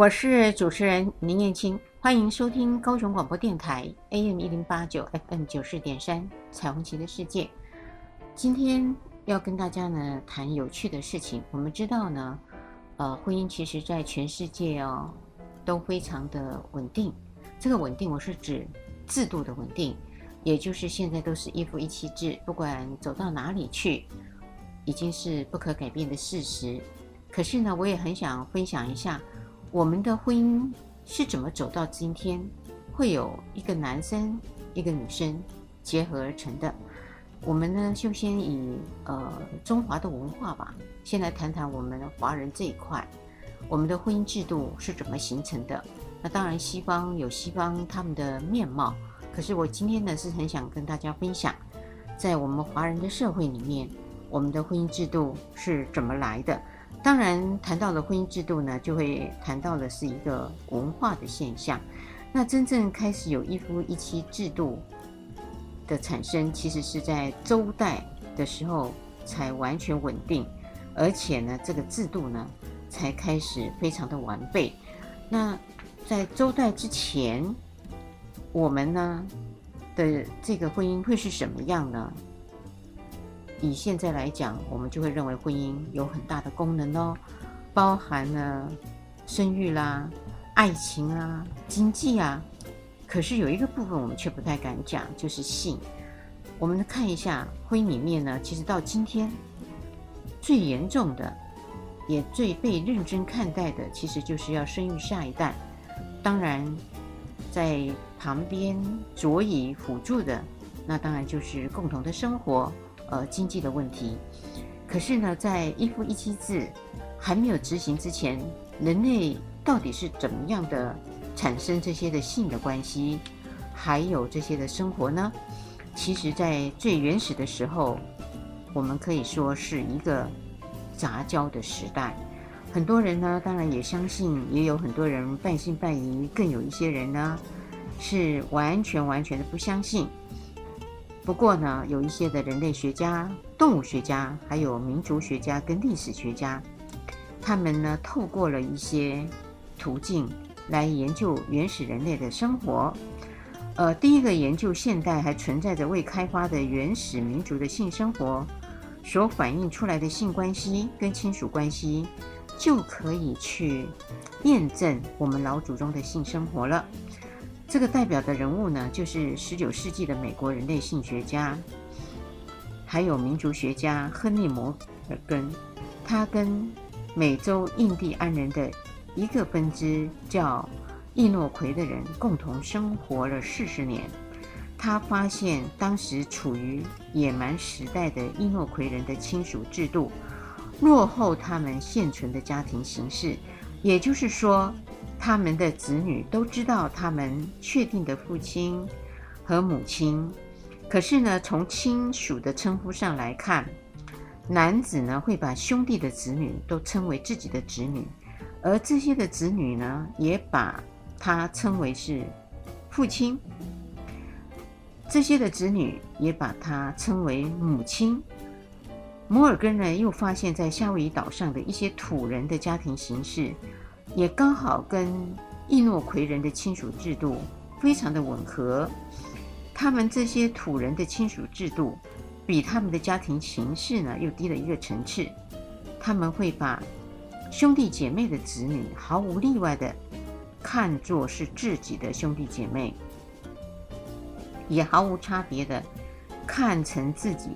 我是主持人林燕青，欢迎收听高雄广播电台 AM 一零八九 FM 九四点三彩虹旗的世界。今天要跟大家呢谈有趣的事情。我们知道呢，呃，婚姻其实在全世界哦都非常的稳定。这个稳定，我是指制度的稳定，也就是现在都是一夫一妻制，不管走到哪里去，已经是不可改变的事实。可是呢，我也很想分享一下我们的婚姻是怎么走到今天，会有一个男生一个女生结合而成的。我们呢，就先以呃中华的文化吧，先来谈谈我们华人这一块，我们的婚姻制度是怎么形成的。那当然，西方有西方他们的面貌，可是我今天呢是很想跟大家分享，在我们华人的社会里面，我们的婚姻制度是怎么来的。当然，谈到了婚姻制度呢，就会谈到的是一个文化的现象。那真正开始有一夫一妻制度的产生，其实是在周代的时候才完全稳定，而且呢，这个制度呢才开始非常的完备。那在周代之前，我们呢的这个婚姻会是什么样呢？以现在来讲，我们就会认为婚姻有很大的功能哦，包含了生育啦、爱情啊、经济啊。可是有一个部分我们却不太敢讲，就是性。我们看一下婚姻里面呢，其实到今天最严重的，也最被认真看待的，其实就是要生育下一代。当然，在旁边佐以辅助的，那当然就是共同的生活，呃，经济的问题。可是呢，在一夫一妻制还没有执行之前，人类到底是怎么样的产生这些的性的关系，还有这些的生活呢？其实，在最原始的时候，我们可以说是一个杂交的时代。很多人呢，当然也相信，也有很多人半信半疑，更有一些人呢是完全完全的不相信。不过呢，有一些的人类学家、动物学家，还有民族学家跟历史学家，他们呢透过了一些途径来研究原始人类的生活。呃，第一个研究现代还存在着未开发的原始民族的性生活所反映出来的性关系跟亲属关系。就可以去验证我们老祖宗的性生活了。这个代表的人物呢，就是十九世纪的美国人类性学家，还有民族学家亨利·摩尔根。他跟美洲印第安人的一个分支叫易诺奎的人共同生活了四十年。他发现当时处于野蛮时代的易诺奎人的亲属制度。落后他们现存的家庭形式，也就是说，他们的子女都知道他们确定的父亲和母亲。可是呢，从亲属的称呼上来看，男子呢会把兄弟的子女都称为自己的子女，而这些的子女呢也把他称为是父亲，这些的子女也把他称为母亲。摩尔根呢，又发现，在夏威夷岛上的一些土人的家庭形式，也刚好跟易诺魁人的亲属制度非常的吻合。他们这些土人的亲属制度，比他们的家庭形式呢，又低了一个层次。他们会把兄弟姐妹的子女毫无例外的看作是自己的兄弟姐妹，也毫无差别的看成自己。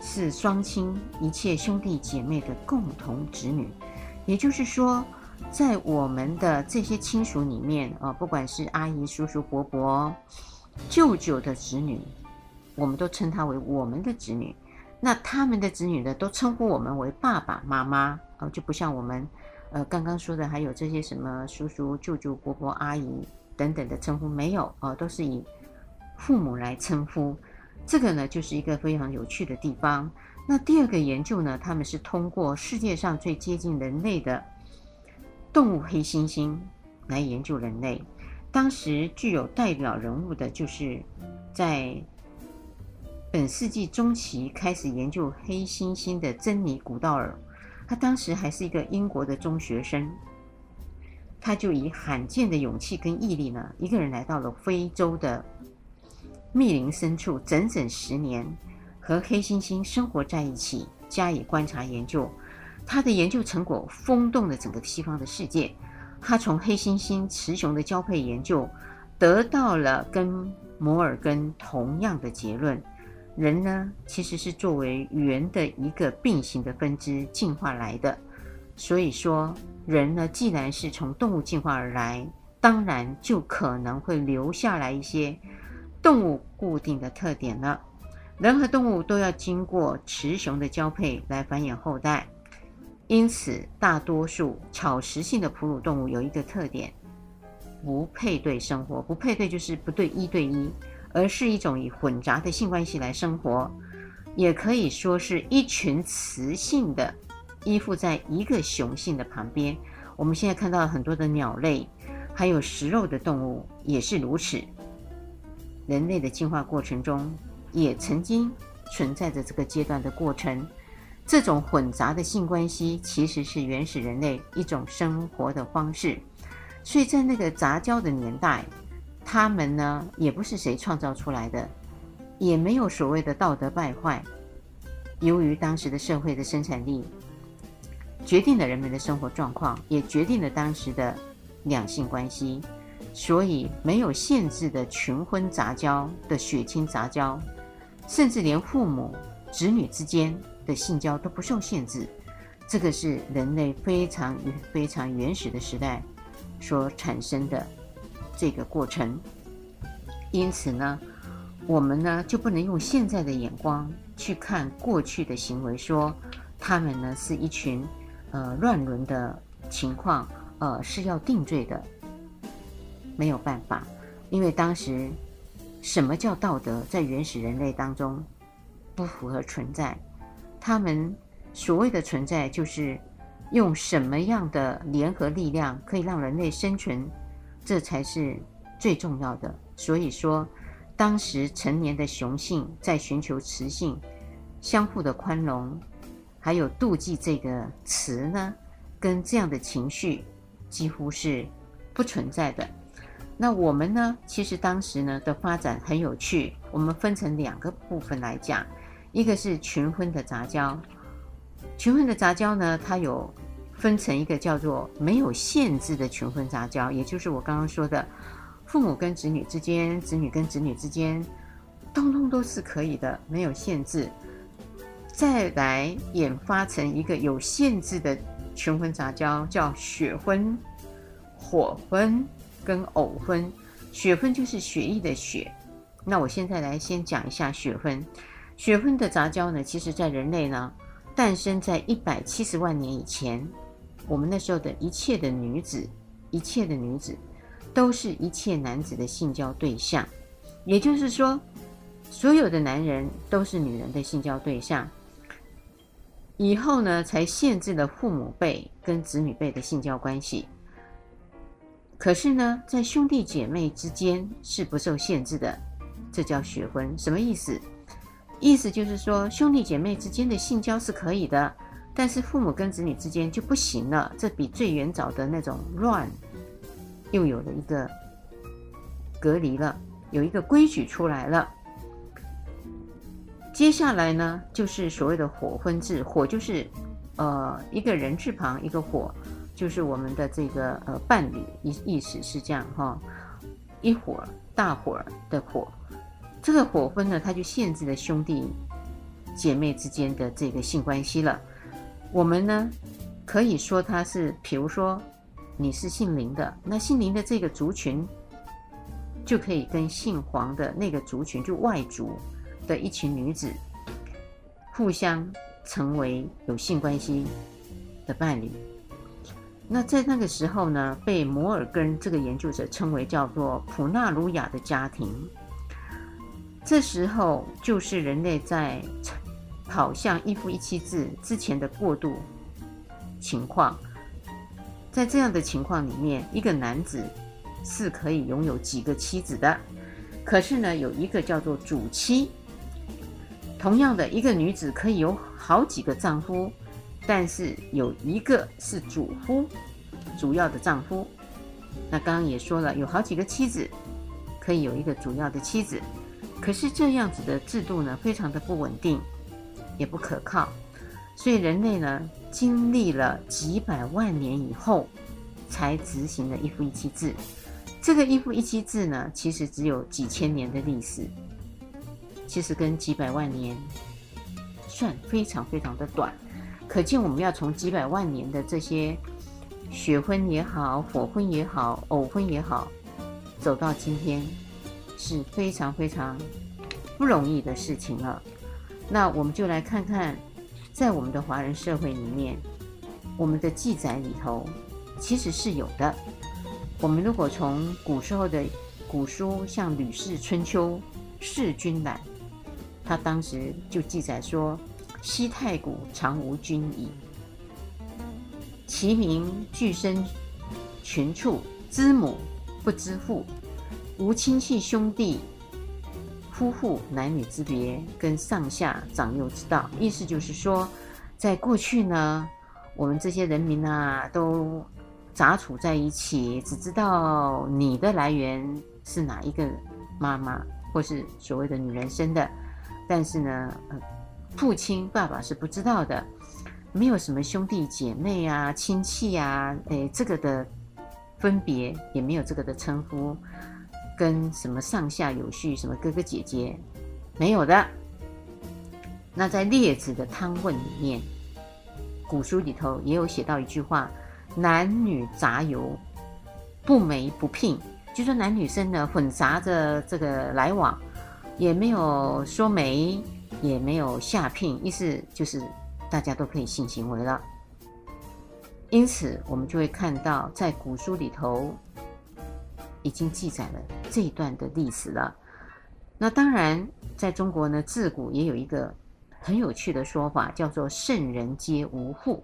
是双亲，一切兄弟姐妹的共同子女，也就是说，在我们的这些亲属里面啊，不管是阿姨、叔叔、伯伯、舅舅的子女，我们都称他为我们的子女。那他们的子女呢，都称呼我们为爸爸妈妈啊，就不像我们呃刚刚说的，还有这些什么叔叔、舅舅、伯伯、阿姨等等的称呼没有啊，都是以父母来称呼。这个呢，就是一个非常有趣的地方。那第二个研究呢，他们是通过世界上最接近人类的动物黑猩猩来研究人类。当时具有代表人物的，就是在本世纪中期开始研究黑猩猩的珍妮·古道尔。他当时还是一个英国的中学生。他就以罕见的勇气跟毅力呢，一个人来到了非洲的密林深处，整整十年，和黑猩猩生活在一起，加以观察研究。他的研究成果轰动了整个西方的世界。他从黑猩猩、雌雄的交配研究，得到了跟摩尔根同样的结论：人呢，其实是作为猿的一个并行的分支进化来的。所以说。人呢，既然是从动物进化而来，当然就可能会留下来一些动物固定的特点了。人和动物都要经过雌雄的交配来繁衍后代，因此大多数草食性的哺乳动物有一个特点：不配对生活。不配对就是不对一对一，而是一种以混杂的性关系来生活，也可以说是一群雌性的。依附在一个雄性的旁边，我们现在看到很多的鸟类，还有食肉的动物也是如此。人类的进化过程中，也曾经存在着这个阶段的过程。这种混杂的性关系其实是原始人类一种生活的方式。所以在那个杂交的年代，他们呢也不是谁创造出来的，也没有所谓的道德败坏。由于当时的社会的生产力。决定了人们的生活状况，也决定了当时的两性关系，所以没有限制的群婚杂交的血亲杂交，甚至连父母子女之间的性交都不受限制。这个是人类非常非常原始的时代所产生的这个过程。因此呢，我们呢就不能用现在的眼光去看过去的行为，说他们呢是一群。呃，乱伦的情况，呃，是要定罪的，没有办法，因为当时什么叫道德，在原始人类当中不符合存在。他们所谓的存在，就是用什么样的联合力量可以让人类生存，这才是最重要的。所以说，当时成年的雄性在寻求雌性，相互的宽容。还有妒忌这个词呢，跟这样的情绪几乎是不存在的。那我们呢，其实当时呢的发展很有趣。我们分成两个部分来讲，一个是群婚的杂交。群婚的杂交呢，它有分成一个叫做没有限制的群婚杂交，也就是我刚刚说的，父母跟子女之间，子女跟子女之间，通通都是可以的，没有限制。再来演发成一个有限制的群婚杂交，叫血婚、火婚跟偶婚。血婚就是血液的血。那我现在来先讲一下血婚。血婚的杂交呢，其实在人类呢诞生在一百七十万年以前，我们那时候的一切的女子，一切的女子，都是一切男子的性交对象。也就是说，所有的男人都是女人的性交对象。以后呢，才限制了父母辈跟子女辈的性交关系。可是呢，在兄弟姐妹之间是不受限制的，这叫血婚。什么意思？意思就是说，兄弟姐妹之间的性交是可以的，但是父母跟子女之间就不行了。这比最原早的那种乱，又有了一个隔离了，有一个规矩出来了。接下来呢，就是所谓的火婚制。火就是，呃，一个人字旁一个火，就是我们的这个呃伴侣意意思是这样哈，一伙大伙的火。这个火婚呢，它就限制了兄弟姐妹之间的这个性关系了。我们呢，可以说它是，比如说你是姓林的，那姓林的这个族群就可以跟姓黄的那个族群，就外族。的一群女子互相成为有性关系的伴侣，那在那个时候呢，被摩尔根这个研究者称为叫做普纳鲁亚的家庭。这时候就是人类在跑向一夫一妻制之前的过渡情况。在这样的情况里面，一个男子是可以拥有几个妻子的，可是呢，有一个叫做主妻。同样的，一个女子可以有好几个丈夫，但是有一个是主夫，主要的丈夫。那刚刚也说了，有好几个妻子，可以有一个主要的妻子。可是这样子的制度呢，非常的不稳定，也不可靠。所以人类呢，经历了几百万年以后，才执行了一夫一妻制。这个一夫一妻制呢，其实只有几千年的历史，其实跟几百万年算非常非常的短。可见我们要从几百万年的这些血婚也好、火婚也好、偶婚也好，走到今天，是非常非常不容易的事情了。那我们就来看看。在我们的华人社会里面，我们的记载里头其实是有的。我们如果从古时候的古书，像《吕氏春秋》《世君览》，他当时就记载说：“西太古常无君矣，其民俱生群畜，知母不知父，无亲戚兄弟。”夫妇男女之别，跟上下长幼之道，意思就是说，在过去呢，我们这些人民啊，都杂处在一起，只知道你的来源是哪一个妈妈，或是所谓的女人生的，但是呢，父亲爸爸是不知道的，没有什么兄弟姐妹啊、亲戚啊，诶，这个的分别也没有这个的称呼。跟什么上下有序，什么哥哥姐姐，没有的。那在列子的汤问里面，古书里头也有写到一句话：男女杂游，不媒不聘，就说男女生呢混杂着这个来往，也没有说媒，也没有下聘，意思就是大家都可以性行为了。因此，我们就会看到在古书里头。已经记载了这一段的历史了。那当然，在中国呢，自古也有一个很有趣的说法，叫做“圣人皆无父”。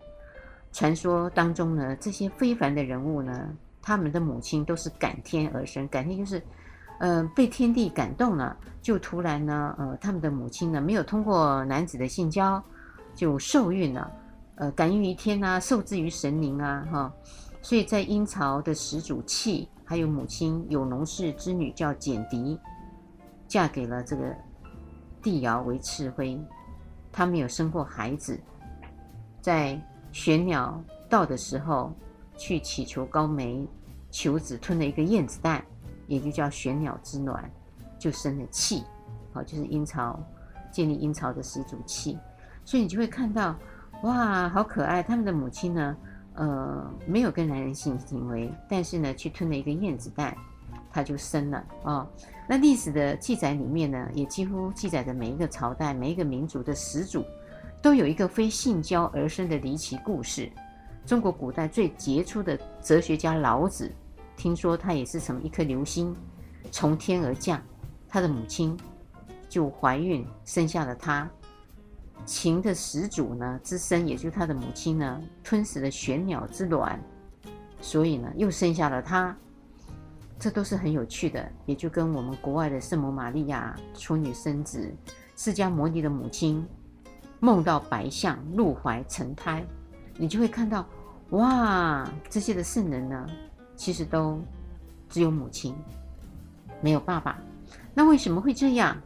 传说当中呢，这些非凡的人物呢，他们的母亲都是感天而生，感天就是，呃，被天地感动了，就突然呢，呃，他们的母亲呢，没有通过男子的性交就受孕了，呃，感应于天啊，受制于神灵啊，哈。所以在殷朝的始祖契。还有母亲有农氏之女叫简狄，嫁给了这个帝尧为赤辉，他没有生过孩子，在玄鸟到的时候去祈求高梅求子，吞了一个燕子蛋，也就叫玄鸟之卵，就生了契，好，就是殷朝建立殷朝的始祖契，所以你就会看到，哇，好可爱，他们的母亲呢？呃，没有跟男人性行为，但是呢，去吞了一个燕子蛋，他就生了啊、那历史的记载里面呢，也几乎记载着每一个朝代、每一个民族的始祖，都有一个非性交而生的离奇故事。中国古代最杰出的哲学家老子，听说他也是从一颗流星从天而降，他的母亲就怀孕生下了他。秦的始祖呢之身，也就是他的母亲呢，吞食了玄鸟之卵，所以呢又生下了他。这都是很有趣的，也就跟我们国外的圣母玛利亚处女生子，释迦牟尼的母亲梦到白象入怀成胎，你就会看到哇，这些的圣人呢，其实都只有母亲，没有爸爸。那为什么会这样？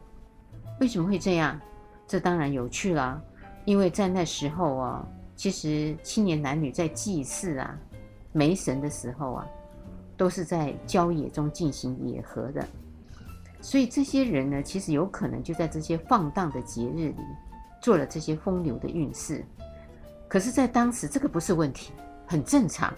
为什么会这样？这当然有趣了，因为在那时候啊，其实青年男女在祭祀啊、媒神的时候啊，都是在郊野中进行野合的，所以这些人呢，其实有可能就在这些放荡的节日里做了这些风流的运事。可是，在当时这个不是问题，很正常。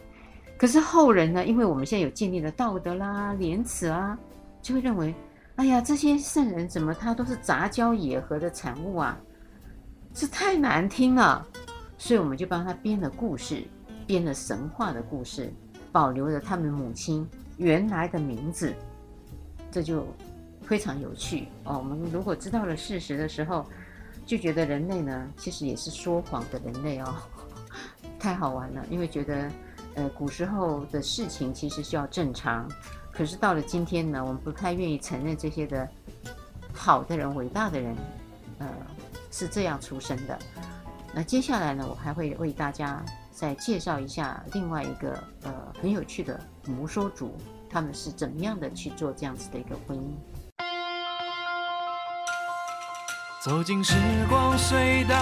可是后人呢，因为我们现在有建立了道德啦、廉耻啊，就会认为。哎呀，这些圣人怎么他都是杂交野合的产物啊？这太难听了，所以我们就帮他编了故事，编了神话的故事，保留了他们母亲原来的名字，这就非常有趣哦。我们如果知道了事实的时候，就觉得人类呢，其实也是说谎的人类哦，太好玩了，因为觉得呃古时候的事情其实需要正常。可是到了今天呢，我们不太愿意承认这些的好的人、伟大的人，呃，是这样出生的。那接下来呢，我还会为大家再介绍一下另外一个呃很有趣的摩梭族，他们是怎么样的去做这样子的一个婚姻。走进时光隧道，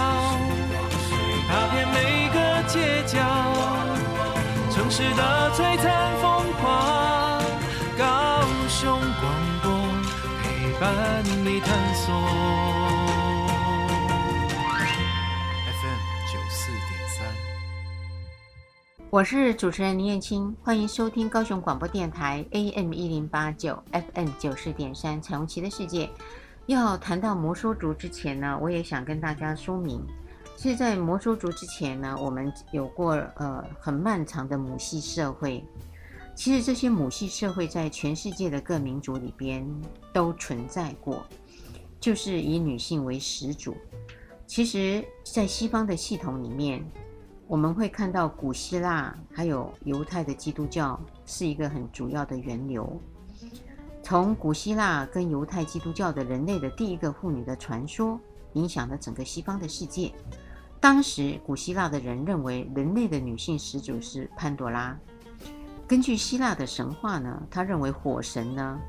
踏遍每个街角，城市的璀璨风华，伴你探索。我是主持人林燕青，欢迎收听高雄广播电台 AM 一零八九 FM 九四点三彩虹旗的世界。要谈到摩梭族之前呢，我也想跟大家说明，其实，在摩梭族之前呢，我们有过呃很漫长的母系社会。其实这些母系社会在全世界的各民族里边都存在过，就是以女性为始祖。其实，在西方的系统里面。我们会看到古希腊还有犹太的基督教是一个很主要的源流。从古希腊跟犹太基督教的人类的第一个妇女的传说，影响了整个西方的世界。当时古希腊的人认为人类的女性始祖是潘多拉。根据希腊的神话呢，他认为火神呢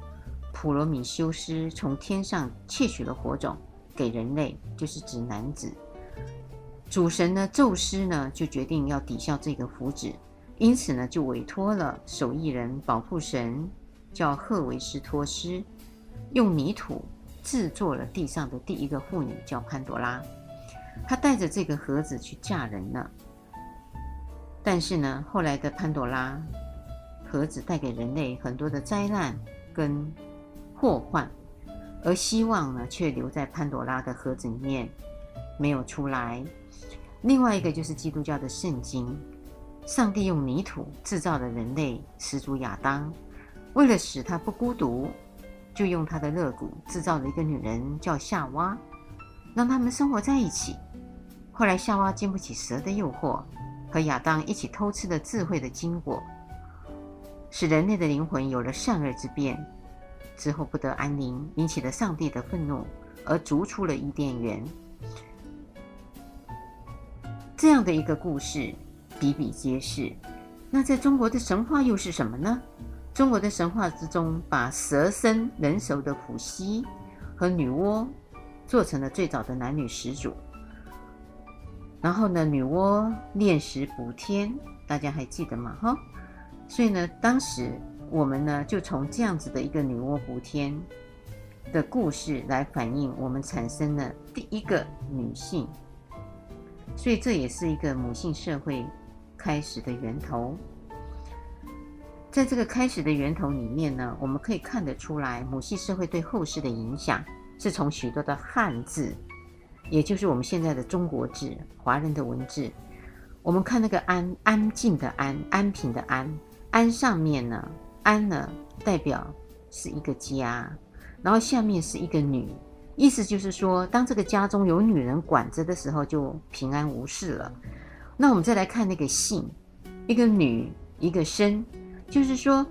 普罗米修斯从天上窃取了火种给人类，就是指男子。主神呢，宙斯呢，就决定要抵消这个福祉，因此呢，就委托了手艺人、保护神，叫赫维斯托斯，用泥土制作了地上的第一个妇女，叫潘多拉。她带着这个盒子去嫁人了。但是呢，后来的潘多拉盒子带给人类很多的灾难跟祸患，而希望呢，却留在潘多拉的盒子里面，没有出来。另外一个就是基督教的圣经，上帝用泥土制造了人类始祖亚当，为了使他不孤独，就用他的肋骨制造了一个女人叫夏娃，让他们生活在一起。后来夏娃经不起蛇的诱惑，和亚当一起偷吃了智慧的经果，使人类的灵魂有了善恶之辨，之后不得安宁，引起了上帝的愤怒，而逐出了伊甸园。这样的一个故事比比皆是。那在中国的神话又是什么呢？中国的神话之中，把蛇身人熟的伏羲和女娲做成了最早的男女始祖。然后呢，女娲炼石补天，大家还记得吗？哈，所以呢，当时我们呢就从这样子的一个女娲补天的故事来反映，我们产生了第一个女性。所以这也是一个母性社会开始的源头。在这个开始的源头里面呢，我们可以看得出来，母系社会对后世的影响是从许多的汉字，也就是我们现在的中国字、华人的文字。我们看那个安，安静的安，安平的安，安上面呢，安呢代表是一个家，然后下面是一个女。意思就是说，当这个家中有女人管着的时候，就平安无事了。那我们再来看那个姓，一个女，一个生，就是说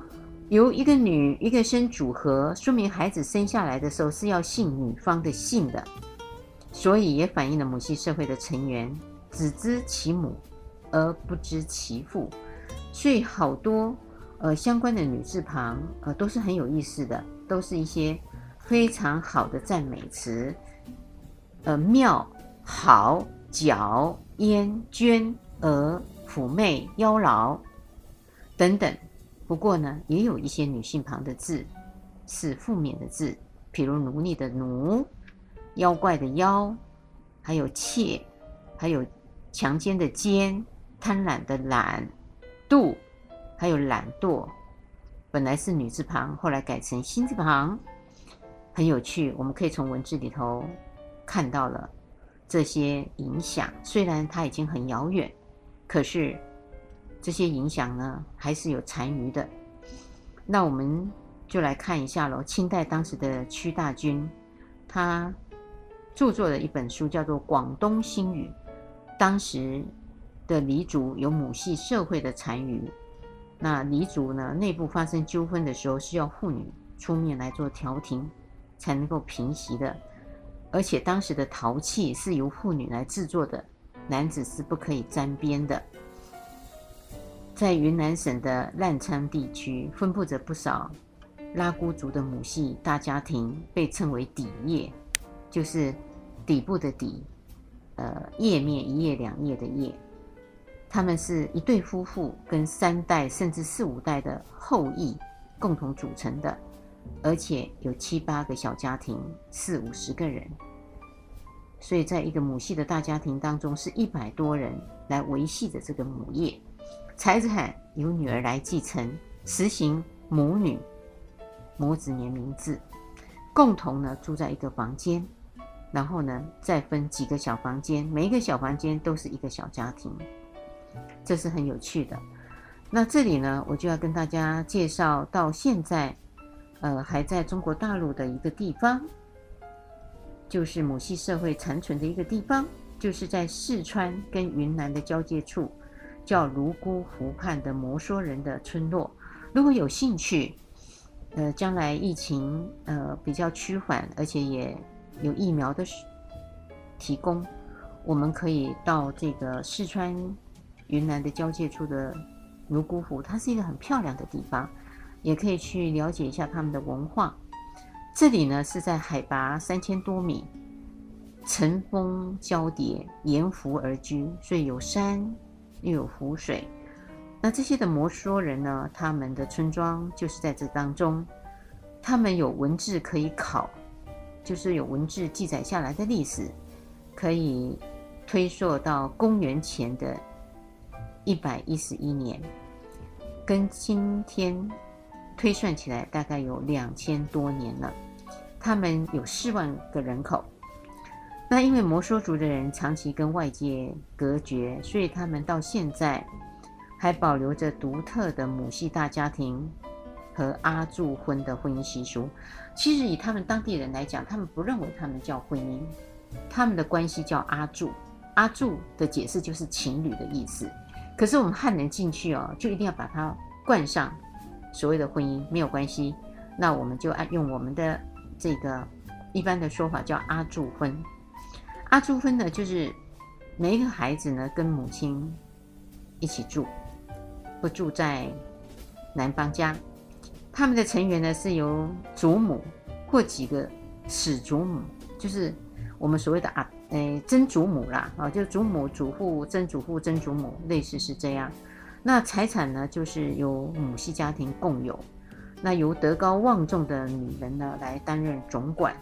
由一个女一个生组合，说明孩子生下来的时候是要姓女方的姓的，所以也反映了母系社会的成员只知其母而不知其父，所以好多呃相关的女字旁呃都是很有意思的，都是一些。非常好的赞美词，呃，妙、好、皎、嫣、娟、娥、妩媚、妖娆等等。不过呢，也有一些女性旁的字是负面的字，譬如奴隶的奴、妖怪的妖，还有妾，还有强奸的奸、贪婪的懒、妒，还有懒惰。本来是女字旁，后来改成心字旁。很有趣，我们可以从文字里头看到了这些影响。虽然它已经很遥远，可是这些影响呢，还是有残余的。那我们就来看一下喽。清代当时的屈大均，他著作了一本书，叫做《广东新语》。当时的黎族有母系社会的残余，那黎族呢，内部发生纠纷的时候，需要妇女出面来做调停。才能够平息的，而且当时的陶器是由妇女来制作的，男子是不可以沾边的。在云南省的澜沧地区，分布着不少拉祜族的母系大家庭，被称为底叶，就是底部的底，呃，叶面一叶两叶的叶。他们是一对夫妇跟三代甚至四五代的后裔共同组成的，而且有七八个小家庭，四五十个人。所以，在一个母系的大家庭当中，是一百多人来维系着这个母业，财产由女儿来继承，实行母女母子联名制，共同呢住在一个房间，然后呢再分几个小房间，每一个小房间都是一个小家庭，这是很有趣的。那这里呢，我就要跟大家介绍到现在，呃，还在中国大陆的一个地方。就是母系社会残存的一个地方，就是在四川跟云南的交界处，叫泸沽湖畔的摩梭人的村落。如果有兴趣，呃，将来疫情呃比较趋缓，而且也有疫苗的提供，我们可以到这个四川云南的交界处的泸沽湖，它是一个很漂亮的地方，也可以去了解一下他们的文化。这里呢是在海拔三千多米，层峰交叠，沿湖而居，所以有山又有湖水。那这些的摩梭人呢，他们的村庄就是在这当中，他们有文字可以考，就是有文字记载下来的历史，可以推溯到公元前的一百一十一年，跟今天推算起来大概有两千多年了。他们有四万个人口，那因为摩梭族的人长期跟外界隔绝，所以他们到现在还保留着独特的母系大家庭和阿祝婚的婚姻习俗。其实以他们当地人来讲，他们不认为他们叫婚姻，他们的关系叫阿祝。阿祝的解释就是情侣的意思。可是我们汉人进去哦，就一定要把它冠上所谓的婚姻，没有关系。那我们就按用我们的。这个一般的说法叫阿祝婚，阿祝婚呢，就是每一个孩子呢跟母亲一起住，不住在男方家。他们的成员呢是由祖母或几个始祖母，就是我们所谓的啊，诶曾祖母啦，啊，就祖母、祖父、曾祖父、曾祖母，类似是这样。那财产呢，就是由母系家庭共有。那由德高望重的女人呢来担任总管，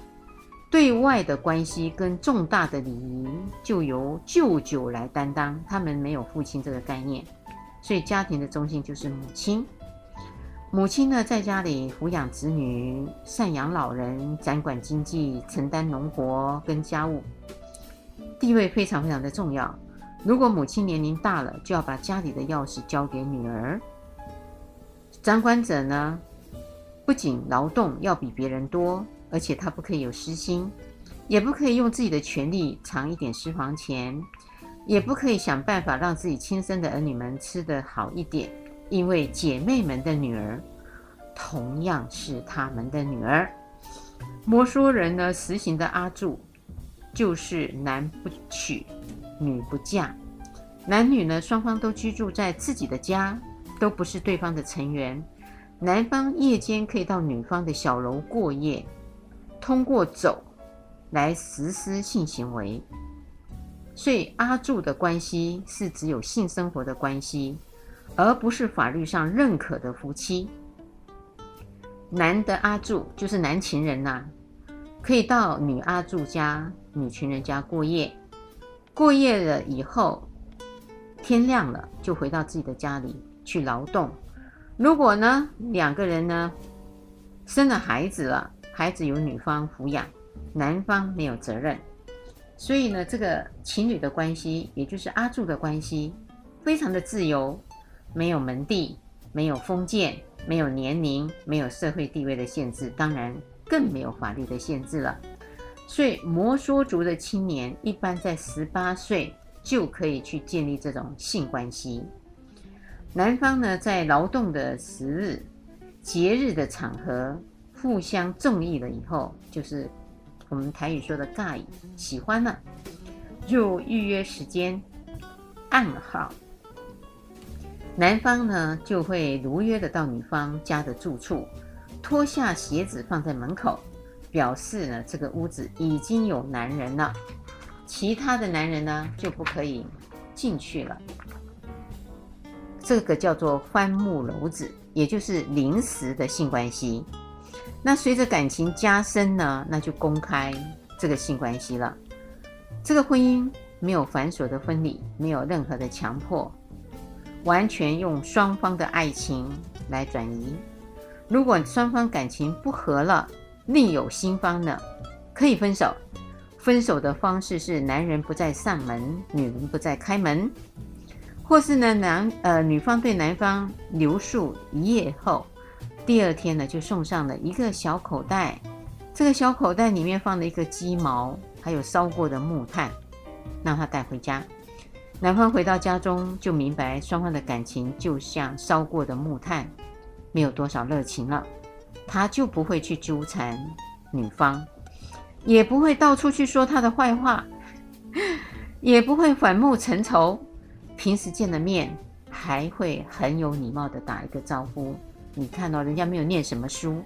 对外的关系跟重大的礼仪就由舅舅来担当。他们没有父亲这个概念，所以家庭的中心就是母亲。母亲呢在家里抚养子女、赡养老人、掌管经济、承担农活跟家务，地位非常非常的重要。如果母亲年龄大了，就要把家里的钥匙交给女儿。掌管者呢，不仅劳动要比别人多，而且他不可以有私心，也不可以用自己的权力藏一点私房钱，也不可以想办法让自己亲生的儿女们吃得好一点，因为姐妹们的女儿同样是他们的女儿。摩梭人呢实行的阿祝，就是男不娶，女不嫁，男女呢双方都居住在自己的家，都不是对方的成员。男方夜间可以到女方的小楼过夜，通过走来实施性行为，所以阿柱的关系是只有性生活的关系，而不是法律上认可的夫妻。男的阿柱就是男情人呐、可以到女阿祝家、女情人家过夜，过夜了以后，天亮了就回到自己的家里去劳动。如果呢，两个人呢生了孩子了，孩子由女方抚养，男方没有责任，所以呢，这个情侣的关系，也就是阿祝的关系，非常的自由，没有门第，没有封建，没有年龄，没有社会地位的限制，当然更没有法律的限制了。所以摩梭族的青年一般在十八岁就可以去建立这种性关系。男方呢，在劳动的时日、节日的场合，互相中意了以后，就是我们台语说的“尬意”，喜欢了，就预约时间，暗号。男方呢就会如约的到女方家的住处，脱下鞋子放在门口，表示呢这个屋子已经有男人了，其他的男人呢就不可以进去了。这个叫做翻木楼子，也就是临时的性关系。那随着感情加深呢，那就公开这个性关系了。这个婚姻没有繁琐的婚礼，没有任何的强迫。完全用双方的爱情来转移。如果双方感情不和了，另有新欢呢，可以分手。分手的方式是男人不再上门，女人不再开门，或是呢男呃女方对男方留宿一夜后，第二天呢就送上了一个小口袋，这个小口袋里面放了一个鸡毛，还有烧过的木炭，让他带回家。男方回到家中，就明白双方的感情就像烧过的木炭，没有多少热情了。他就不会去纠缠女方，也不会到处去说她的坏话，也不会反目成仇。平时见了面，还会很有礼貌的打一个招呼。你看到人家没有念什么书，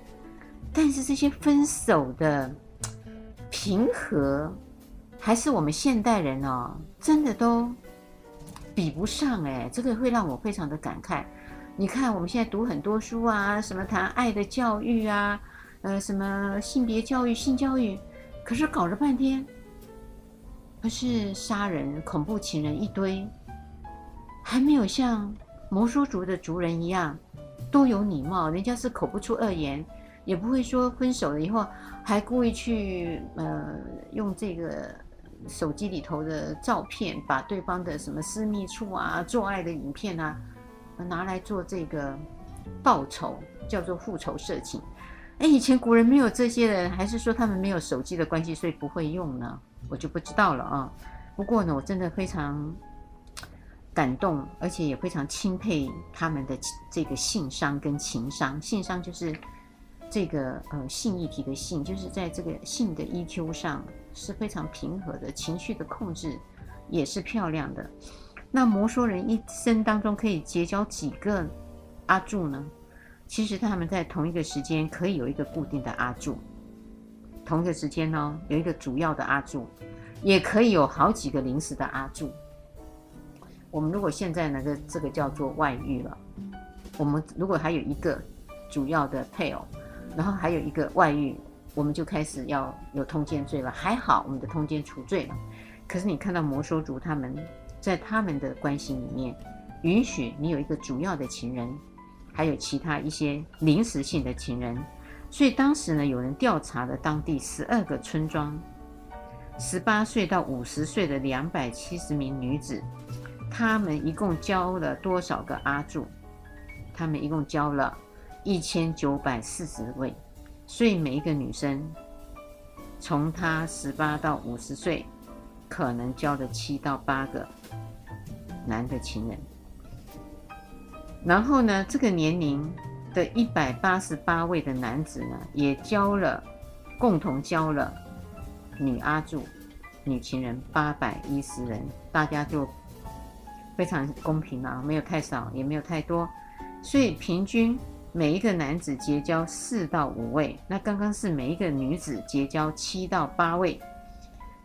但是这些分手的 平和，还是我们现代人哦，真的都。比不上哎，这个会让我非常的感慨。你看，我们现在读很多书啊，什么谈爱的教育啊，呃，什么性别教育、性教育，可是搞了半天，不是杀人、恐怖情人一堆，还没有像摩梭族的族人一样多有礼貌。人家是口不出恶言，也不会说分手了以后还故意去呃用这个。手机里头的照片，把对方的什么私密处啊、做爱的影片啊，拿来做这个报仇，叫做复仇色情。哎，以前古人没有这些人，还是说他们没有手机的关系，所以不会用呢？我就不知道了啊。不过呢，我真的非常感动，而且也非常钦佩他们的这个性商跟情商。性商就是这个呃性议题的性，就是在这个性的 EQ 上。是非常平和的，情绪的控制也是漂亮的。那摩梭人一生当中可以结交几个阿柱呢？其实他们在同一个时间可以有一个固定的阿柱，同一个时间呢有一个主要的阿柱，也可以有好几个临时的阿柱。我们如果现在那个这个叫做外遇了，我们如果还有一个主要的配偶，然后还有一个外遇。我们就开始要有通奸罪了，还好我们的通奸除罪了。可是你看到摩梭族他们在他们的关系里面，允许你有一个主要的情人，还有其他一些临时性的情人。所以当时呢，有人调查了当地十二个村庄，十八岁到五十岁的两百七十名女子，他们一共交了多少个阿柱？他们一共交了一千九百四十位。所以每一个女生，从她十八到五十岁，可能交了七到八个男的情人。然后呢，这个年龄的一百八十八位的男子呢，也交了，共同交了女阿柱、女情人八百一十人，大家就非常公平啊，没有太少，也没有太多，所以平均。每一个男子结交四到五位，那刚刚是每一个女子结交七到八位，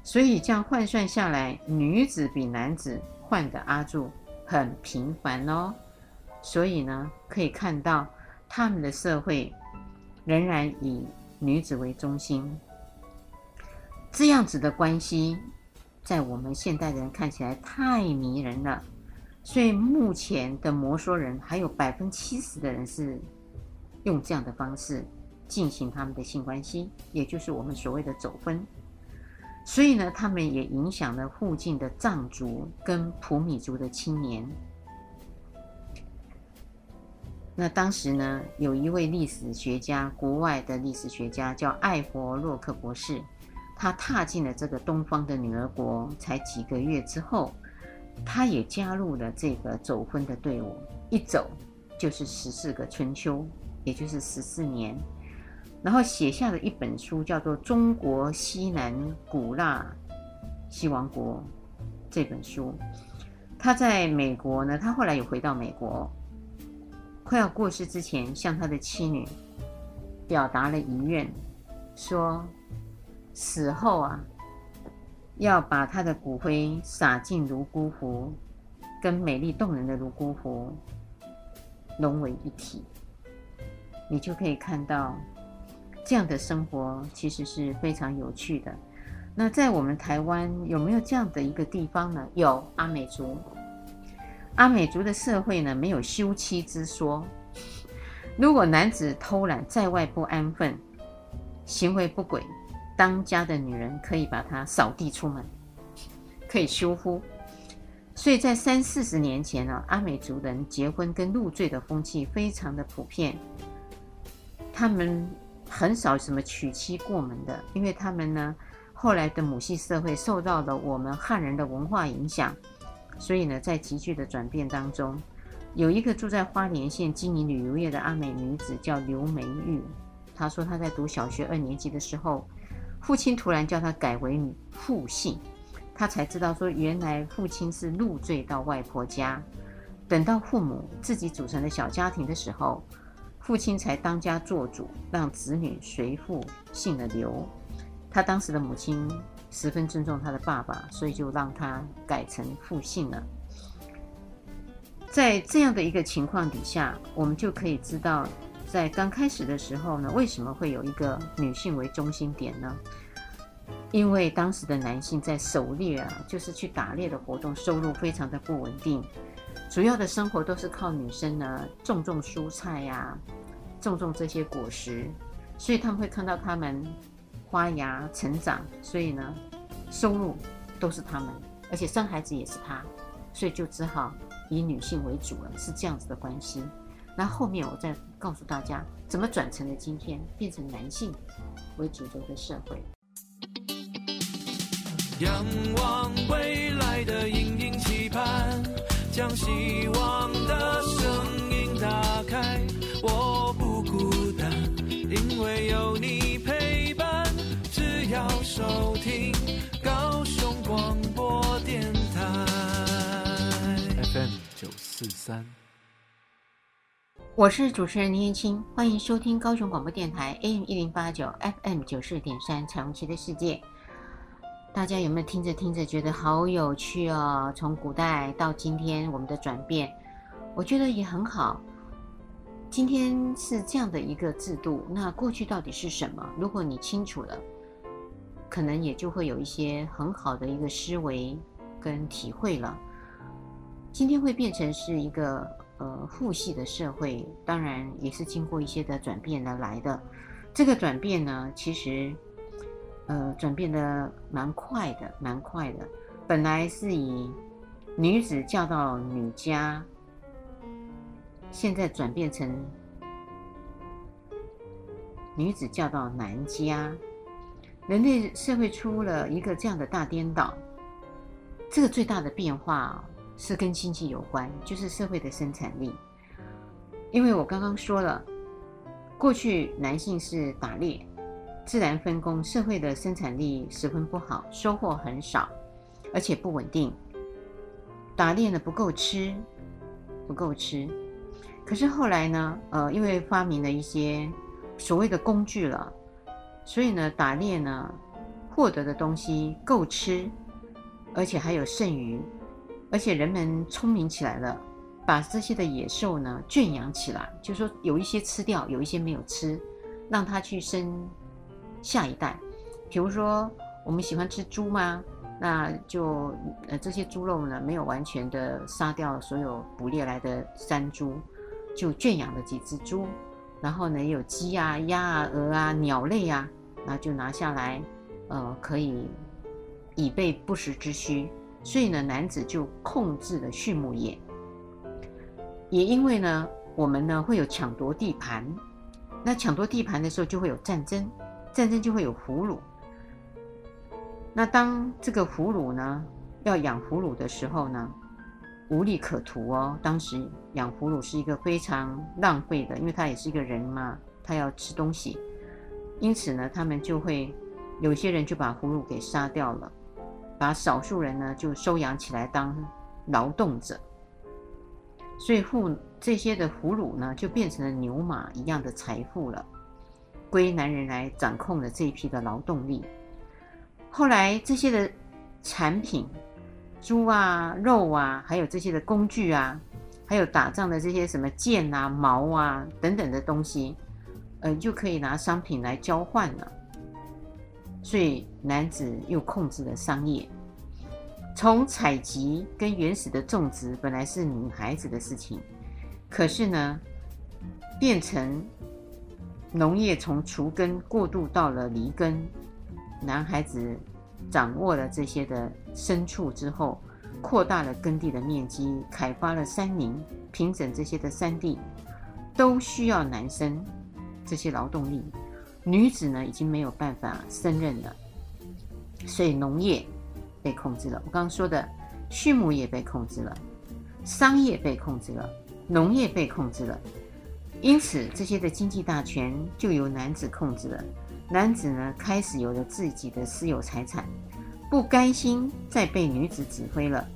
所以这样换算下来，女子比男子换的阿柱很频繁哦。所以呢，可以看到他们的社会仍然以女子为中心，这样子的关系，在我们现代人看起来太迷人了。所以目前的摩梭人还有百分之七十的人是。用这样的方式进行他们的性关系，也就是我们所谓的走婚。所以呢，他们也影响了附近的藏族跟普米族的青年。那当时呢，有一位历史学家，国外的历史学家叫艾佛洛克博士，他踏进了这个东方的女儿国才几个月之后，他也加入了这个走婚的队伍，一走就是十四个春秋。也就是十四年，然后写下了一本书，叫做《中国西南古腊西王国》这本书。他在美国呢，他后来有回到美国，快要过世之前，向他的妻女表达了遗愿，说死后啊，要把他的骨灰撒进泸沽湖，跟美丽动人的泸沽湖融为一体。你就可以看到，这样的生活其实是非常有趣的。那在我们台湾有没有这样的一个地方呢？有阿美族。阿美族的社会呢，没有休妻之说。如果男子偷懒在外不安分，行为不轨，当家的女人可以把他扫地出门，可以休夫。所以在三四十年前呢，阿美族人结婚跟入赘的风气非常的普遍。他们很少什么娶妻过门的，因为他们呢，后来的母系社会受到了我们汉人的文化影响，所以呢，在急剧的转变当中，有一个住在花莲县经营旅游业的阿美女子叫刘梅玉，她说她在读小学二年级的时候，父亲突然叫她改为复姓，她才知道说原来父亲是入赘到外婆家，等到父母自己组成了小家庭的时候。父亲才当家做主，让子女随父姓了刘。他当时的母亲十分尊重他的爸爸，所以就让他改成父姓了。在这样的一个情况底下，我们就可以知道，在刚开始的时候呢，为什么会有一个女性为中心点呢？因为当时的男性在狩猎啊，就是去打猎的活动，收入非常的不稳定。主要的生活都是靠女生呢，种种蔬菜呀、种种这些果实，所以他们会看到他们发芽成长，所以呢，收入都是他们，而且生孩子也是他，所以就只好以女性为主了，是这样子的关系。那后面我再告诉大家，怎么转成了今天变成男性为主轴的社会。仰望未来的殷殷期盼。将希望的声音打开，我不孤单，因为有你陪伴。只要收听高雄广播电台 FM 九四三，我是主持人林彦青，欢迎收听高雄广播电台 AM 一零八九 FM 九四点三彩虹旗的世界。大家有没有听着听着觉得好有趣哦？从古代到今天，我们的转变，我觉得也很好。今天是这样的一个制度，那过去到底是什么？如果你清楚了，可能也就会有一些很好的一个思维跟体会了。今天会变成是一个呃父系的社会，当然也是经过一些的转变而来的。这个转变呢，其实。呃，转变得蛮快的，蛮快的。本来是以女子嫁到女家，现在转变成女子嫁到男家。人类社会出了一个这样的大颠倒。这个最大的变化是跟经济有关，就是社会的生产力。因为我刚刚说了，过去男性是打猎。自然分工，社会的生产力十分不好，收获很少，而且不稳定。打猎呢不够吃，不够吃。可是后来呢，呃，因为发明了一些所谓的工具了，所以呢，打猎呢获得的东西够吃，而且还有剩余，而且人们聪明起来了，把这些的野兽呢圈养起来，就说有一些吃掉，有一些没有吃，让它去生。下一代，比如说我们喜欢吃猪吗？那就呃这些猪肉呢，没有完全的杀掉所有捕猎来的山猪，就圈养了几只猪，然后呢有鸡啊、鸭啊、鹅啊、鸟类啊，那就拿下来，呃可以以备不时之需。所以呢，男子就控制了畜牧业，也因为呢，我们呢会有抢夺地盘，那抢夺地盘的时候就会有战争。战争就会有俘虏。那当这个俘虏呢，要养俘虏的时候呢，无利可图哦。当时养俘虏是一个非常浪费的，因为他也是一个人嘛，他要吃东西。因此呢，他们就会有些人就把俘虏给杀掉了，把少数人呢就收养起来当劳动者，所以妇这些的俘虏呢，就变成了牛马一样的财富了，归男人来掌控了这一批的劳动力。后来这些的产品，猪啊、肉啊，还有这些的工具啊，还有打仗的这些什么剑啊、矛啊等等的东西，呃，就可以拿商品来交换了。所以男子又控制了商业。从采集跟原始的种植本来是女孩子的事情，可是呢，变成农业从锄耕过渡到了犁耕，男孩子掌握了这些的牲畜之后，扩大了耕地的面积，开发了山林，平整这些的山地，都需要男生这些劳动力，女子呢已经没有办法胜任了，所以农业。被控制了。我刚刚说的畜牧业被控制了，商业被控制了，农业被控制了。因此，这些的经济大权就由男子控制了。男子呢，开始有了自己的私有财产，不甘心再被女子指挥了。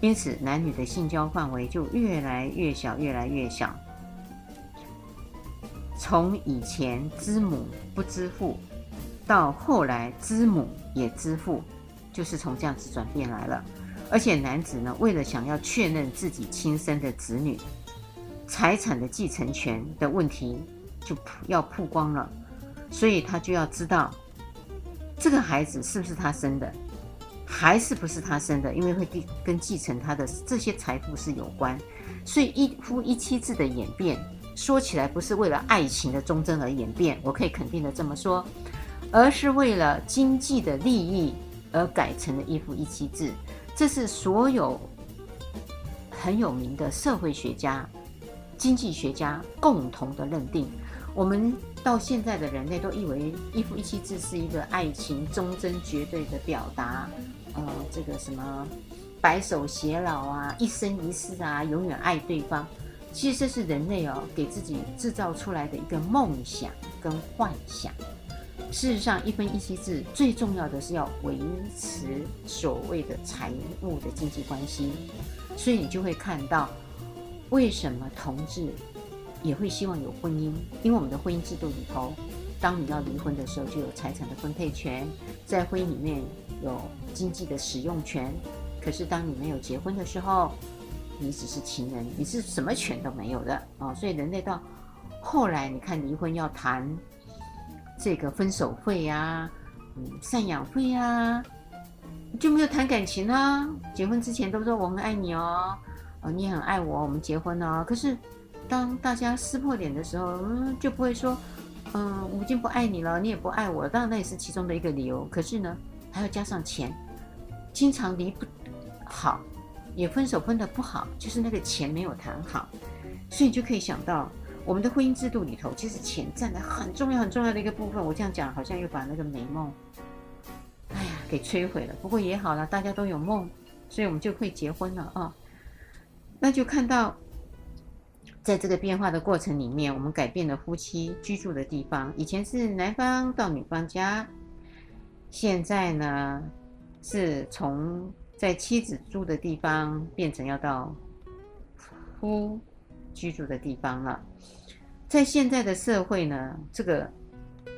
因此，男女的性交范围就越来越小，越来越小。从以前知母不知父，到后来知母也知父。就是从这样子转变来了，而且男子呢，为了想要确认自己亲生的子女财产的继承权的问题，就要曝光了，所以他就要知道这个孩子是不是他生的，还是不是他生的，因为会跟跟继承他的这些财富是有关。所以一夫一妻制的演变，说起来不是为了爱情的忠贞而演变，我可以肯定的这么说，而是为了经济的利益。而改成了一夫一妻制，这是所有很有名的社会学家、经济学家共同的认定。我们到现在的人类都以为一夫一妻制是一个爱情忠贞绝对的表达，呃，这个什么白首偕老啊，一生一世啊，永远爱对方。其实这是人类哦，给自己制造出来的一个梦想跟幻想。事实上，一夫一妻制最重要的是要维持所谓的财务的经济关系，所以你就会看到为什么同志也会希望有婚姻，因为我们的婚姻制度里头，当你要离婚的时候，就有财产的分配权，在婚姻里面有经济的使用权。可是当你没有结婚的时候，你只是情人，你是什么权都没有的啊！所以人类到后来，你看离婚要谈。这个分手费呀、啊，嗯，赡养费呀，就没有谈感情啊。结婚之前都说我很爱你哦，你也很爱我，我们结婚了。可是当大家撕破脸的时候，嗯，就不会说，嗯，我已经不爱你了，你也不爱我了。当然那也是其中的一个理由。可是呢，还要加上钱，经常离不好，也分手分得不好，就是那个钱没有谈好，所以你就可以想到。我们的婚姻制度里头，其实钱占了很重要、很重要的一个部分。我这样讲，好像又把那个美梦，哎呀，给摧毁了。不过也好了，大家都有梦，所以我们就会结婚了啊、那就看到，在这个变化的过程里面，我们改变了夫妻居住的地方。以前是男方到女方家，现在呢，是从在妻子住的地方变成要到夫居住的地方了。在现在的社会呢，这个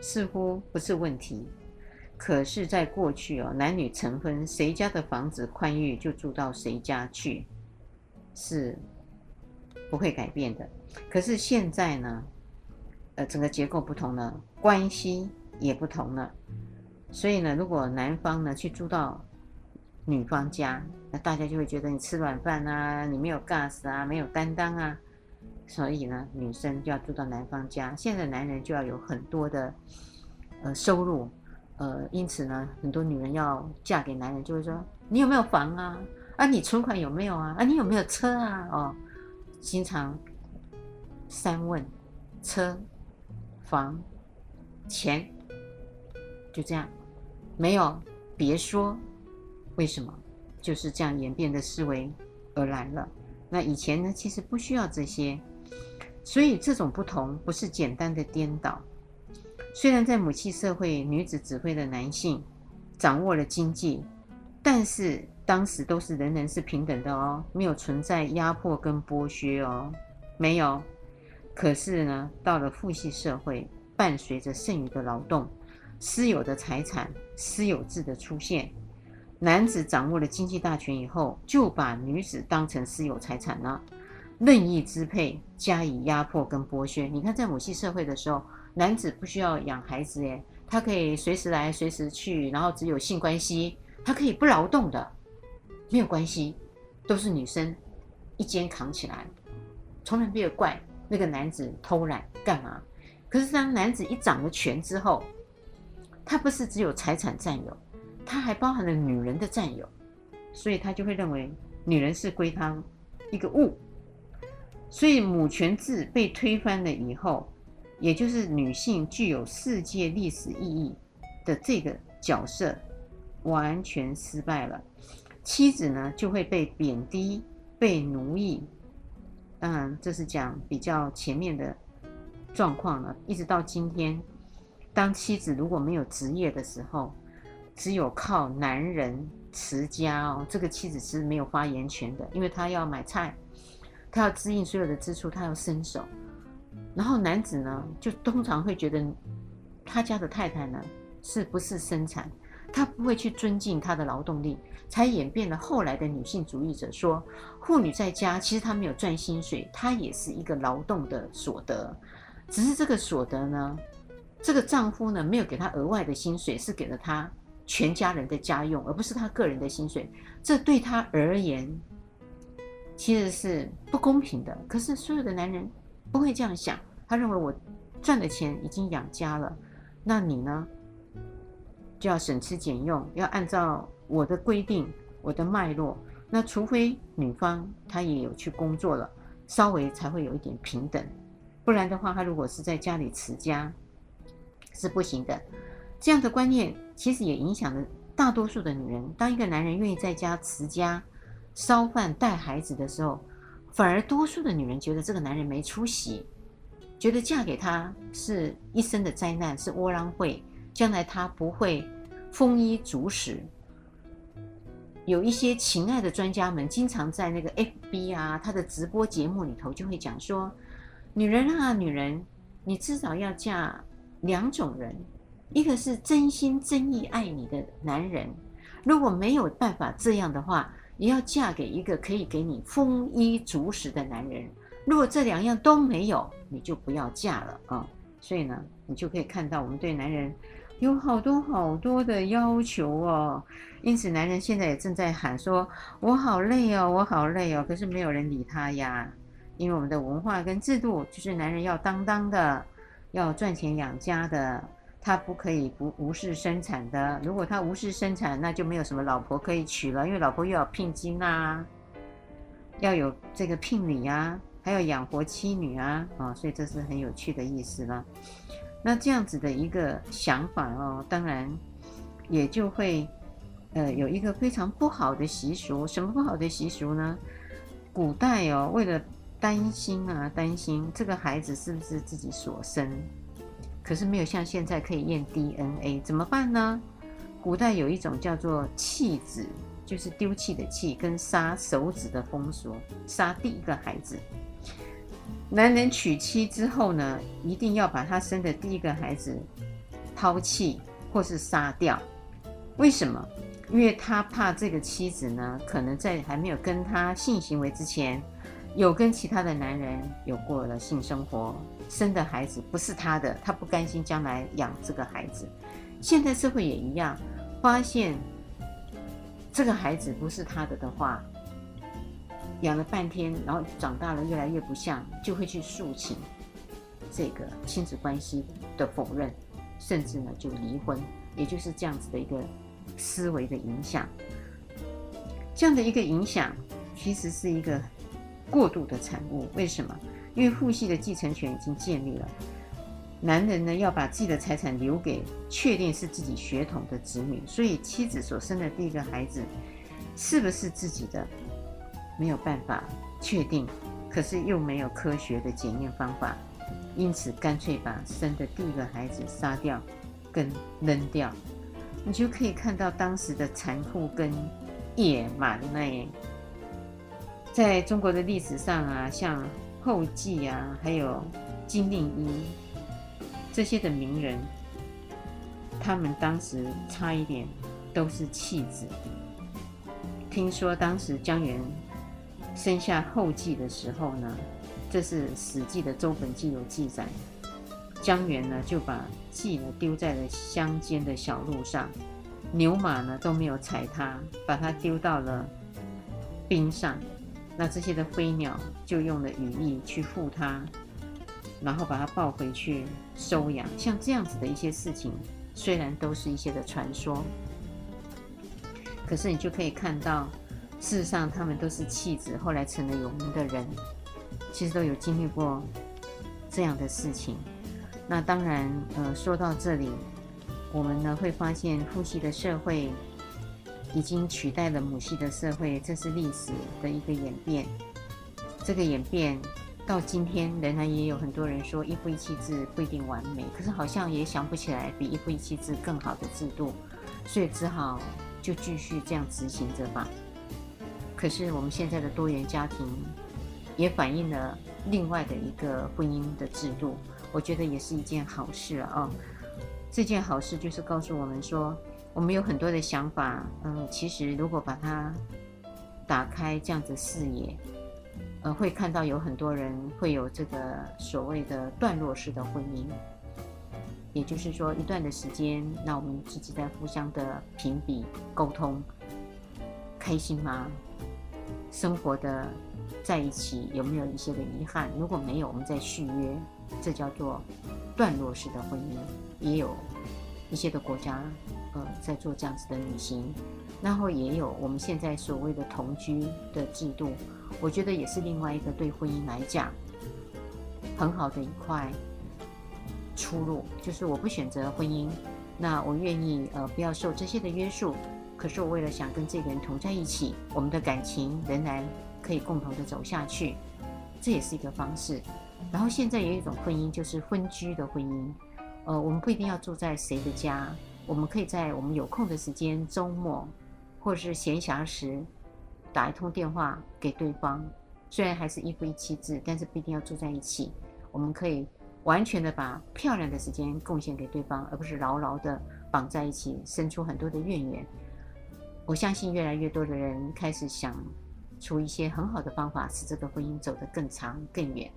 似乎不是问题。可是，在过去哦，男女成婚，谁家的房子宽裕就住到谁家去，是不会改变的。可是现在呢，呃，整个结构不同了，关系也不同了。所以呢，如果男方呢去住到女方家，那大家就会觉得你吃软饭啊，你没有 gas 啊，没有担当啊。所以呢，女生就要住到男方家。现在男人就要有很多的呃收入，呃，因此呢，很多女人要嫁给男人，就会说：你有没有房啊？啊，你存款有没有啊？啊，你有没有车啊？哦，经常三问：车、房、钱，就这样，没有别说。为什么？就是这样演变的思维而来了。那以前呢，其实不需要这些。所以这种不同不是简单的颠倒。虽然在母系社会，女子指挥的男性掌握了经济，但是当时都是人人是平等的哦，没有存在压迫跟剥削哦，没有。可是呢，到了父系社会，伴随着剩余的劳动、私有的财产、私有制的出现，男子掌握了经济大权以后，就把女子当成私有财产了，任意支配，加以压迫跟剥削。你看，在母系社会的时候，男子不需要养孩子，诶，他可以随时来、随时去，然后只有性关系，他可以不劳动的。没有关系，都是女生一肩扛起来，从来没有怪那个男子偷懒干嘛。可是当男子一掌了权之后，他不是只有财产占有，他还包含了女人的占有，所以他就会认为女人是归他一个物。所以母权制被推翻了以后，也就是女性具有世界历史意义的这个角色完全失败了。妻子呢，就会被贬低、被奴役。当然，这是讲比较前面的状况了。一直到今天，当妻子如果没有职业的时候，只有靠男人持家哦。这个妻子是没有发言权的，因为她要买菜，她要支应所有的支出，她要伸手。然后男子呢，就通常会觉得他家的太太呢，是不是生产？他不会去尊敬他的劳动力，才演变了后来的女性主义者说，妇女在家其实她没有赚薪水，她也是一个劳动的所得，只是这个所得呢，这个丈夫呢没有给她额外的薪水，是给了她全家人的家用，而不是她个人的薪水。这对她而言其实是不公平的。可是所有的男人不会这样想，他认为我赚的钱已经养家了，那你呢？就要省吃俭用，要按照我的规定、我的脉络。那除非女方她也有去工作了，稍微才会有一点平等。不然的话，她如果是在家里持家，是不行的。这样的观念其实也影响了大多数的女人。当一个男人愿意在家持家、烧饭、带孩子的时候，反而多数的女人觉得这个男人没出息，觉得嫁给他是一生的灾难，是窝囊废。将来他不会丰衣足食。有一些情爱的专家们经常在那个 FB 啊，他的直播节目里头就会讲说：女人啊，女人，你至少要嫁两种人，一个是真心真意爱你的男人，如果没有办法这样的话，也要嫁给一个可以给你丰衣足食的男人。如果这两样都没有，你就不要嫁了啊。所以呢，你就可以看到我们对男人。有好多好多的要求哦，因此男人现在也正在喊说：“我好累哦，我好累哦。”可是没有人理他呀，因为我们的文化跟制度就是男人要当当的，要赚钱养家的，他不可以不无视生产的。如果他无视生产，那就没有什么老婆可以娶了，因为老婆又要聘金啊，要有这个聘礼啊，还要养活妻女啊，啊，所以这是很有趣的意思了。那这样子的一个想法哦，当然也就会，呃，有一个非常不好的习俗。什么不好的习俗呢？古代哦，为了担心啊，担心这个孩子是不是自己所生，可是没有像现在可以验 DNA，怎么办呢？古代有一种叫做弃子，就是丢弃的弃，跟杀手指的风俗，杀第一个孩子。男人娶妻之后呢，一定要把他生的第一个孩子抛弃或是杀掉。为什么？因为他怕这个妻子呢，可能在还没有跟他性行为之前，有跟其他的男人有过了性生活，生的孩子不是他的，他不甘心将来养这个孩子。现在社会也一样，发现这个孩子不是他的的话。养了半天，然后长大了越来越不像，就会去诉请这个亲子关系的否认，甚至呢就离婚，也就是这样子的一个思维的影响。这样的一个影响，其实是一个过度的产物。为什么？因为父系的继承权已经建立了，男人呢要把自己的财产留给确定是自己血统的子女，所以妻子所生的第一个孩子是不是自己的？没有办法确定，可是又没有科学的检验方法，因此干脆把生的第一个孩子杀掉，跟扔掉，你就可以看到当时的残酷跟野蛮呢。在中国的历史上啊，像后继啊，还有金令一这些的名人，他们当时差一点都是弃子。听说当时江原生下后继的时候呢，这是《史记》的周本纪有记载。姜原呢就把继呢丢在了乡间的小路上，牛马呢都没有踩它，把它丢到了冰上。那这些的飞鸟就用了羽翼去护它，然后把它抱回去收养。像这样子的一些事情，虽然都是一些的传说，可是你就可以看到，事实上他们都是弃子，后来成了有名的人，其实都有经历过这样的事情。那当然，呃，说到这里，我们呢会发现父系的社会已经取代了母系的社会，这是历史的一个演变。这个演变到今天，仍然也有很多人说一夫一妻制不一定完美，可是好像也想不起来比一夫一妻制更好的制度，所以只好就继续这样执行着吧。可是我们现在的多元家庭也反映了另外的一个婚姻的制度。我觉得也是一件好事啊、哦！这件好事就是告诉我们说，我们有很多的想法，呃，其实如果把它打开这样子视野，呃，会看到有很多人会有这个所谓的段落式的婚姻，也就是说，一段的时间，那我们自己在互相的评比、沟通，开心吗？生活的在一起有没有一些的遗憾？如果没有，我们再续约。这叫做段落式的婚姻，也有一些的国家，呃，在做这样子的旅行，然后也有我们现在所谓的同居的制度，我觉得也是另外一个对婚姻来讲很好的一块出路，就是我不选择婚姻，那我愿意呃不要受这些的约束，可是我为了想跟这个人同在一起，我们的感情仍然可以共同的走下去，这也是一个方式。然后现在有一种婚姻，就是分居的婚姻。呃，我们不一定要住在谁的家，我们可以在我们有空的时间、周末或者是闲暇时，打一通电话给对方。虽然还是一夫一妻制，但是不一定要住在一起。我们可以完全的把漂亮的时间贡献给对方，而不是牢牢的绑在一起，生出很多的怨言。我相信越来越多的人开始想出一些很好的方法，使这个婚姻走得更长、更远。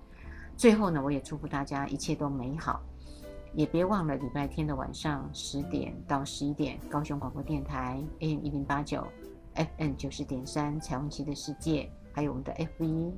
最后呢，我也祝福大家一切都美好，也别忘了礼拜天的晚上十点到十一点，高雄广播电台 AM 一零八九，FM 九十点三，彩虹旗的世界，还有我们的 FB。